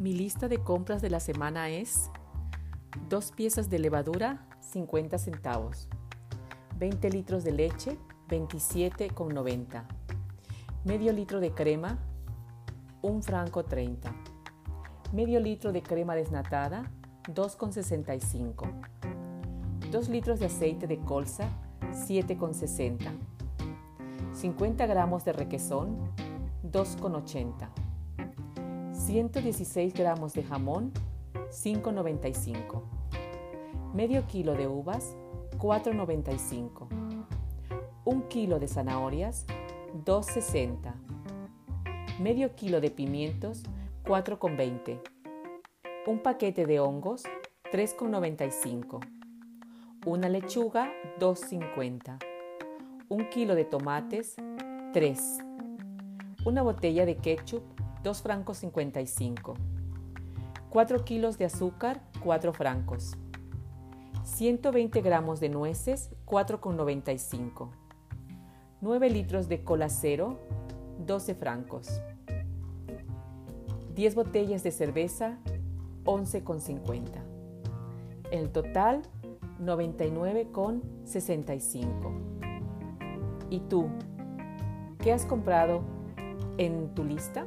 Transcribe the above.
Mi lista de compras de la semana es dos piezas de levadura, 50 centavos, 20 litros de leche, 27,90, medio litro de crema, un franco 30, medio litro de crema desnatada, 2,65, 2 litros de aceite de colza, 7,60, 50 gramos de requesón, 2,80, 116 gramos de jamón, 5,95, medio kilo de uvas, 4,95, un kilo de zanahorias, 2,60, medio kilo de pimientos, 4,20, un paquete de hongos, 3,95, una lechuga, 2,50, un kilo de tomates, 3, una botella de ketchup, 2 francos 55, 4 kilos de azúcar, 4 francos, 120 gramos de nueces, 4,95, 9 litros de cola cero, 12 francos, 10 botellas de cerveza, 11,50. El total, 99,65. ¿Y tú? ¿Qué has comprado en tu lista?